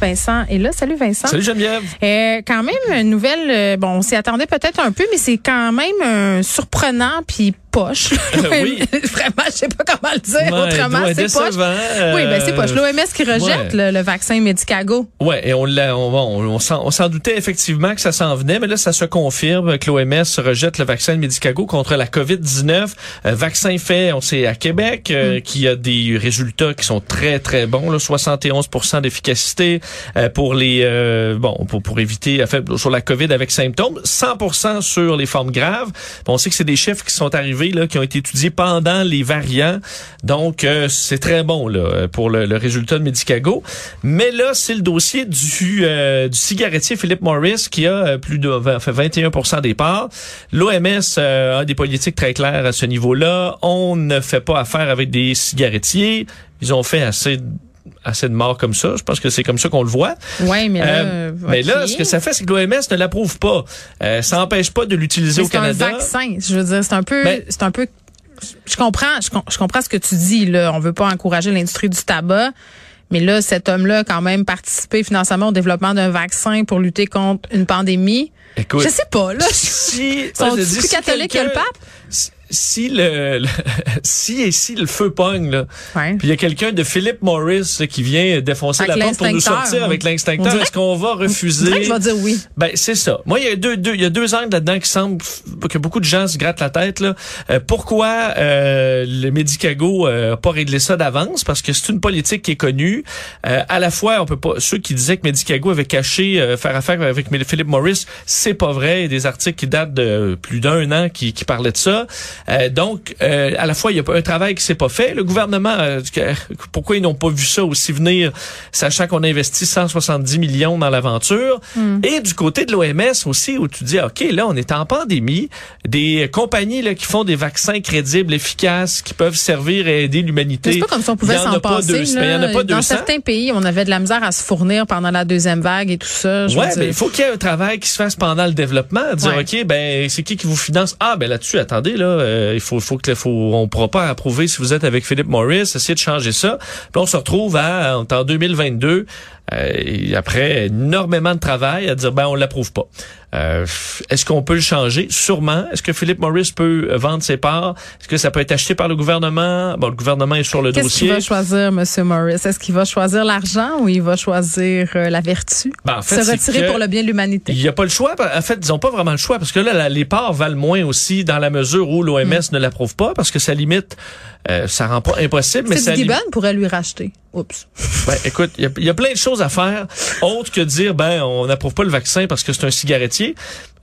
Vincent est là. Salut Vincent. Salut Geneviève. Euh, quand même une nouvelle, euh, bon, on s'y attendait peut-être un peu, mais c'est quand même euh, surprenant puis poche. oui. Vraiment, je sais pas comment le dire Ouais, autrement. ouais, C'est poche. euh, Oui, ben c'est poche. L'OMS qui rejette ouais. le, le vaccin Medicago. Ouais, et on l'a, on, on, on s'en on s'en doutait effectivement que ça s'en venait, mais là, ça se confirme que l'OMS rejette le vaccin Medicago contre la COVID-19. Euh, vaccin fait, on sait, à Québec, euh, qui a des résultats qui sont très, très bons, là, 71% d'efficacité euh, pour les, euh, bon, pour, pour éviter, sur la COVID avec symptômes, 100% sur les formes graves. On sait que c'est des chiffres qui sont arrivés, qui ont été étudiés pendant les variants. Donc, euh, c'est très bon, pour le, résultat de Medicago. Mais là, c'est le dossier du, euh, cigarettier Philip Morris qui a euh, plus de fait 21% des parts. L'OMS a des politiques très claires à ce niveau-là. On ne fait pas affaire avec des cigarettiers. Ils ont fait assez assez de morts comme ça. Je pense que c'est comme ça qu'on le voit. Oui, mais là, Euh, mais là, ce que ça fait, c'est que l'OMS ne l'approuve pas. Euh, ça n'empêche pas de l'utiliser au c'est un Canada. vaccin. Je veux dire, c'est un peu, Ben- c'est un peu. Je comprends, je, com- je comprends ce que tu dis là. On veut pas encourager l'industrie du tabac, mais là, cet homme-là a quand même participé financièrement au développement d'un vaccin pour lutter contre une pandémie. Écoute, je sais pas là. si Sont je plus si catholiques que le pape? Si, si le, le- si et si le feu pogne là, Ouais. puis il y a quelqu'un de Philip Morris là, qui vient défoncer Avec la porte pour nous sortir avec dirait- est-ce qu'on va refuser? je vais dire oui. Ben c'est ça. Moi, il y a deux, deux, il y a deux angles là-dedans qui semblent que beaucoup de gens se grattent la tête. Là. Euh, pourquoi euh, le Medicago euh, a pas réglé ça d'avance? Parce que c'est une politique qui est connue. Euh, à la fois, on peut pas. Ceux qui disaient que Medicago avait caché euh, faire affaire avec Philip Morris, c'est pas vrai. Il y a des articles qui datent de plus d'un an qui, qui parlaient de ça. Euh, donc, euh, à la fois, il y a un travail qui s'est pas fait. Le gouvernement, euh, pourquoi ils n'ont pas vu ça aussi venir, sachant qu'on a investi 170 millions dans l'aventure? Et du côté de l'OMS aussi, où tu dis, OK, là, on est en pandémie, des compagnies là, qui font des vaccins crédibles, efficaces, qui peuvent servir et aider l'humanité. C'est pas comme si on pouvait s'en a pas passer. deux- là. mais il y en a pas Dans 200. certains pays, on avait de la misère à se fournir pendant la deuxième vague et tout ça. Veux mais il faut qu'il y ait un travail qui se fasse pendant le développement, dire Ouais. ok, ben c'est qui qui vous finance? Ah ben là-dessus, attendez là, euh, il faut, faut que faut, on pourra pas approuver si vous êtes avec Philip Morris, essayez de changer ça. Puis on se retrouve à en 2022 euh, après énormément de travail à dire ben on l'approuve pas. Euh, Est-ce qu'on peut le changer? Sûrement. Est-ce que Philip Morris peut euh, vendre ses parts? Est-ce que ça peut être acheté par le gouvernement? Bon, le gouvernement est sur le Qu'est-ce qu'il dossier. va choisir, M. Morris? Est-ce qu'il va choisir l'argent ou il va choisir euh, la vertu? Ben, en fait, Se retirer pour le bien de l'humanité. Il n'y a pas le choix. En fait, ils n'ont pas vraiment le choix parce que là, la- les parts valent moins aussi dans la mesure où l'OMS Mm. ne l'approuve pas parce que ça limite, euh, ça rend pas impossible, mais ça pourrait lui racheter. Oups. Ben, écoute, il y a- il y, a plein de choses à faire autres que dire ben on n'approuve pas le vaccin parce que c'est un cigarettier.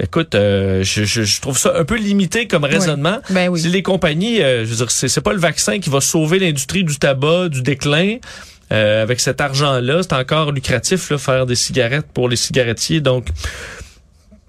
Écoute, euh, je, je, je trouve ça un peu limité comme raisonnement. Ben oui. Si les compagnies, euh, je veux dire, c'est c'est pas le vaccin qui va sauver l'industrie du tabac, du déclin. Euh, avec cet argent-là, c'est encore lucratif là, faire des cigarettes pour les cigarettiers. Donc,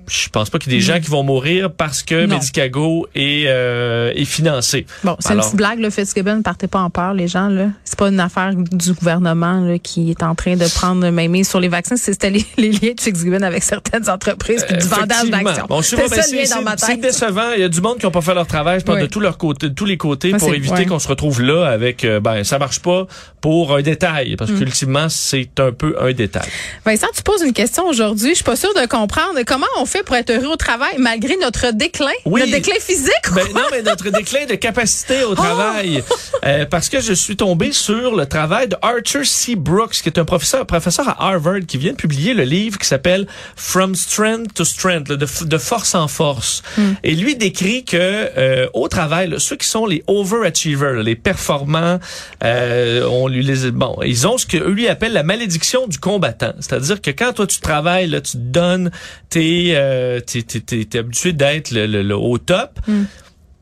je pense pas qu'il y ait des gens qui vont mourir parce que Mm. Non. Medicago est, euh, est financé. Bon, c'est une petite blague, le Fitzgibbon, partez pas en peur, les gens, là. C'est pas une affaire du gouvernement, là, qui est en train de prendre main mise sur les vaccins. C'était les, les liens de Fitzgibbon avec certaines entreprises puis du vendage Effectivement. d'actions. Bon, c'est ben, décevant. Il y a du monde qui n'ont pas fait leur travail, je pense, Oui. de tous leurs côtés, de tous les côtés, pour éviter ouais. qu'on se retrouve là avec, euh, ben, ça marche pas pour un détail, Mm. parce qu'ultimement, c'est un peu un détail. Vincent, tu poses une question aujourd'hui. Je suis pas sûre de comprendre comment on fait pour être heureux au travail malgré notre déclin, Oui. notre déclin physique. Ben, non, mais notre déclin de capacité au travail. Euh, parce que je suis tombé sur le travail de Arthur C. Brooks, qui est un professeur, professeur à Harvard, qui vient de publier le livre qui s'appelle From Strength to Strength, là, de, de force en force. Et lui décrit que euh, au travail, là, ceux qui sont les overachievers, là, les performants, euh, on lui les bon, ils ont ce que lui appelle la malédiction du combattant. C'est-à-dire que quand toi tu travailles, là, tu te donnes, t'es euh, t'es- t'es habitué d'être le, le- le au top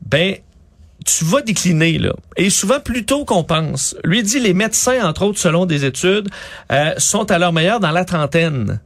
ben tu vas décliner là et souvent plus tôt qu'on pense. Lui dit les médecins entre autres selon des études euh, sont à leur meilleur dans la trentaine.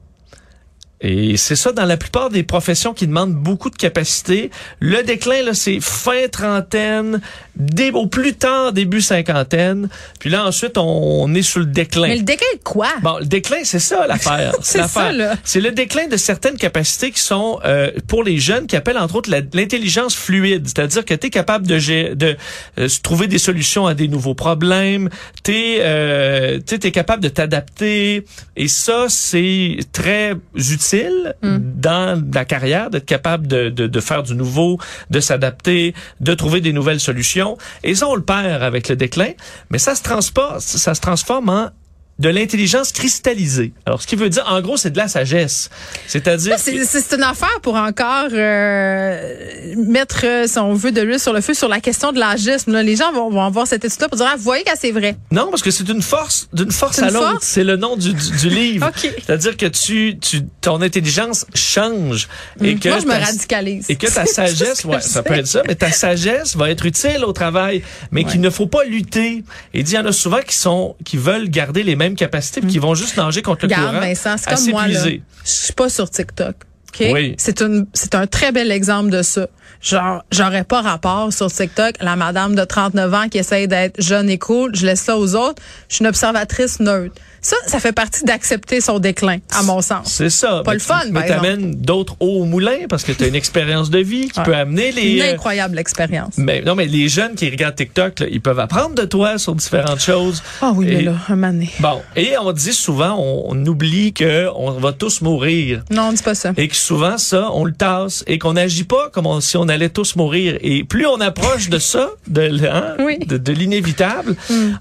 Et c'est ça dans la plupart des professions qui demandent beaucoup de capacité. Le déclin, là, c'est fin trentaine, dé- au plus tard début cinquantaine. Puis là, ensuite, on, on est sur le déclin. Mais le déclin de quoi? Bon, le déclin, c'est ça l'affaire. C'est ça, là. C'est le déclin de certaines capacités qui sont euh, pour les jeunes qui appellent entre autres l'intelligence fluide, c'est-à-dire que tu es capable de, de euh, trouver des solutions à des nouveaux problèmes, tu es, euh, capable de t'adapter et ça c'est très utile Mm. dans la carrière d'être capable de, de, de faire du nouveau, de s'adapter, de trouver des nouvelles solutions et ça on le perd avec le déclin, mais ça se transporte, ça se transforme en de l'intelligence cristallisée. Alors, ce qui veut dire, en gros, c'est de la sagesse. C'est-à-dire... C'est c'est une affaire pour encore euh, mettre, si on veut, de l'huile sur le feu sur la question de l'agisme. là. Les gens vont, vont voir cette étude-là pour dire, ah, vous voyez que c'est vrai. Non, parce que c'est une force, d'une force à l'autre. C'est le nom du, du, du livre. OK. C'est-à-dire que tu, tu, ton intelligence change. Et que Moi, je me radicalise. Et que ta sagesse, ouais, ça peut être ça, mais ta sagesse va être utile au travail, mais qu'il ne faut pas lutter. Et il y en a souvent qui sont, qui veulent garder les mêmes capacités, puis qui vont juste nager contre le Regarde, courant. Vincent, c'est comme moi, là. Je suis pas sur TikTok. OK? Oui. C'est une, c'est un très bel exemple de ça. Genre, j'aurais pas rapport sur TikTok, la madame de 39 ans qui essaye d'être jeune et cool, je laisse ça aux autres. Je suis une observatrice neutre. Ça, ça fait partie d'accepter son déclin, à mon sens. C'est ça. Pas Mais le fun, tu- Mais t'amènes d'autres au moulin parce que tu as une expérience de vie qui Ouais. peut amener les... Une euh, incroyable expérience. Mais non, mais les jeunes qui regardent TikTok, là, ils peuvent apprendre de toi sur différentes choses. Ah oui, mais Et- là, un donné. Bon, et on dit souvent, on, on oublie que on va tous mourir. Non, dis pas ça. Et que souvent, ça, on le tasse et qu'on n'agit pas comme on- si on allait tous mourir. Et plus on approche de ça, de, hein, Oui. de, de l'inévitable,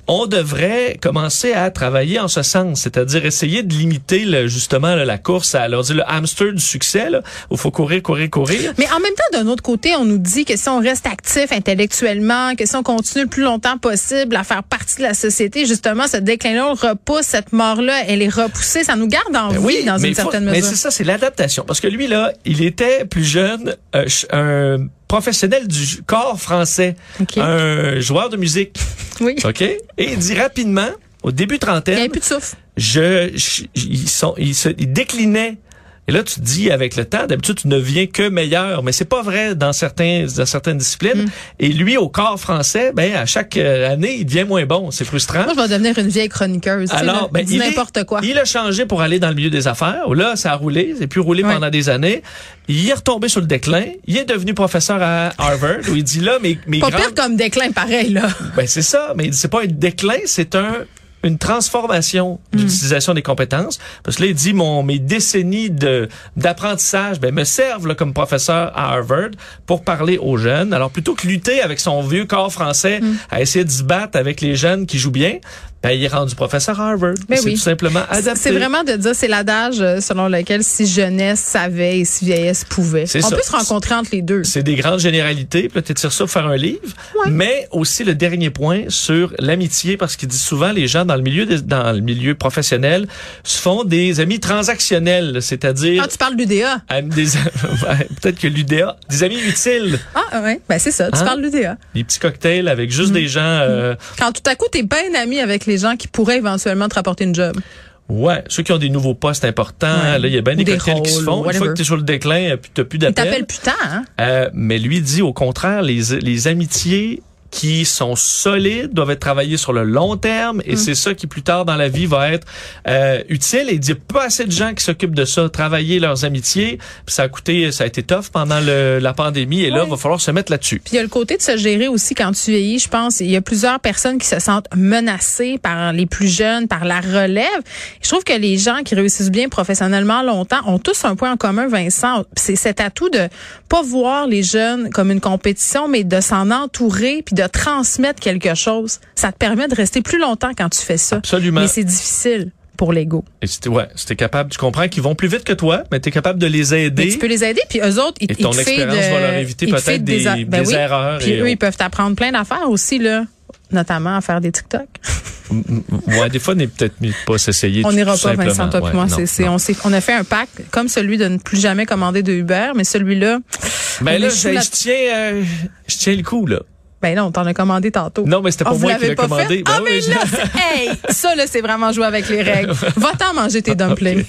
on devrait commencer à travailler en ce sens. C'est-à-dire essayer de limiter le, justement là, la course à dire, le hamster du succès, là, où il faut courir, courir, courir. Mais en même temps, d'un autre côté, on nous dit que si on reste actif intellectuellement, que si on continue le plus longtemps possible à faire partie de la société, justement, ce déclin-là, on repousse, cette mort-là, elle est repoussée. Ça nous garde en Ben vie dans mais une faut- certaine Mais mesure. c'est ça, c'est l'adaptation. Parce que lui, là, il était plus jeune, euh, un professionnel du corps français, un joueur de musique. Oui. OK? Et il dit rapidement, au début Il n'y trentaine, avait plus de souffle. je, je- ils sont, ils se, ils déclinaient. Et là, tu te dis, avec le temps, d'habitude, tu ne viens que meilleur. Mais c'est pas vrai dans certains, dans certaines disciplines. Mm. Et lui, au corps français, ben, à chaque euh, année, il devient moins bon. C'est frustrant. Moi, je vais devenir une vieille chroniqueuse. Alors, ben, il n'importe quoi. Il a changé pour aller dans le milieu des affaires. Là, ça a roulé. C'est plus roulé Ouais. pendant des années. Il est retombé sur le déclin. Il est devenu professeur à Harvard où il dit là, mais, mais Pas pire comme déclin, pareil, là. ben c'est ça, mais c'est pas un déclin, c'est un une transformation Mm. d'utilisation des compétences parce que là il dit mon mes décennies de d'apprentissage ben me servent là, comme professeur à Harvard pour parler aux jeunes alors plutôt que lutter avec son vieux corps français Mm. à essayer de se battre avec les jeunes qui jouent bien ben il est rendu professeur à Harvard Ben c'est oui. tout simplement adapté C'est vraiment de dire, c'est l'adage euh, selon lequel si jeunesse savait et si vieillesse pouvait. On ça. peut se rencontrer entre les deux. C'est des grandes généralités, t'étires ça pour faire un livre. Mais aussi le dernier point sur l'amitié, parce qu'il dit souvent les gens dans le milieu dans le milieu professionnel se font des amis transactionnels, c'est-à-dire Quand tu parles d'UDA. ouais, peut-être que l'UDA, des amis utiles, Ah, ouais. Ben, c'est ça. Tu Hein? parles d'UDA. des petits cocktails avec Mm. juste des gens. euh, Quand tout à coup, t'es bien ami avec les gens qui pourraient éventuellement te rapporter une job. Ouais, ceux qui ont des nouveaux postes importants, Ouais. là, il y a bien des, des cocktails qui se font. Une fois que tu es sur le déclin, euh, t'as plus Ils d'appels. t'appellent putain, hein? Euh, mais lui dit au contraire, les, les amitiés qui sont solides, doivent être travaillés sur le long terme, et c'est ça qui plus tard dans la vie va être euh, utile. Et il dit pas assez de gens qui s'occupent de ça, travailler leurs amitiés. Puis ça a coûté, ça a été tough pendant le, la pandémie, et là, il va falloir se mettre là-dessus. Puis il y a le côté de se gérer aussi quand tu vieillis. Je pense, il y a plusieurs personnes qui se sentent menacées par les plus jeunes, par la relève. Je trouve que les gens qui réussissent bien professionnellement longtemps ont tous un point en commun, Vincent. C'est cet atout de pas voir les jeunes comme une compétition, mais de s'en entourer puis de transmettre quelque chose. Ça te permet de rester plus longtemps quand tu fais ça. Absolument. Mais c'est difficile pour l'ego. Et c'était ouais, c'était capable, tu comprends qu'ils vont plus vite que toi, mais tu es capable de les aider. Mais tu peux les aider puis eux autres ils et ton ils te expérience de- va leur éviter peut-être des, ben des oui. erreurs. Puis et eux ils peuvent t'apprendre plein d'affaires aussi là, notamment à faire des TikTok. ouais, des fois, on n'est peut-être mieux pas s'essayer. On n'ira pas. Vincent, toi Ouais, moi. non, C'est, non. on, a fait un pacte comme celui de ne plus jamais commander de Uber, mais celui-là, Ben on là, je, la- je tiens, euh, je tiens le coup là. Ben non, t'en as commandé tantôt. Non, mais c'était Ah, pas vous moi qui l'ai pas commandé. fait? Ben ah, oui, mais je- là, hey, ça, là, c'est vraiment jouer avec les règles. Va-t'en manger tes dumplings.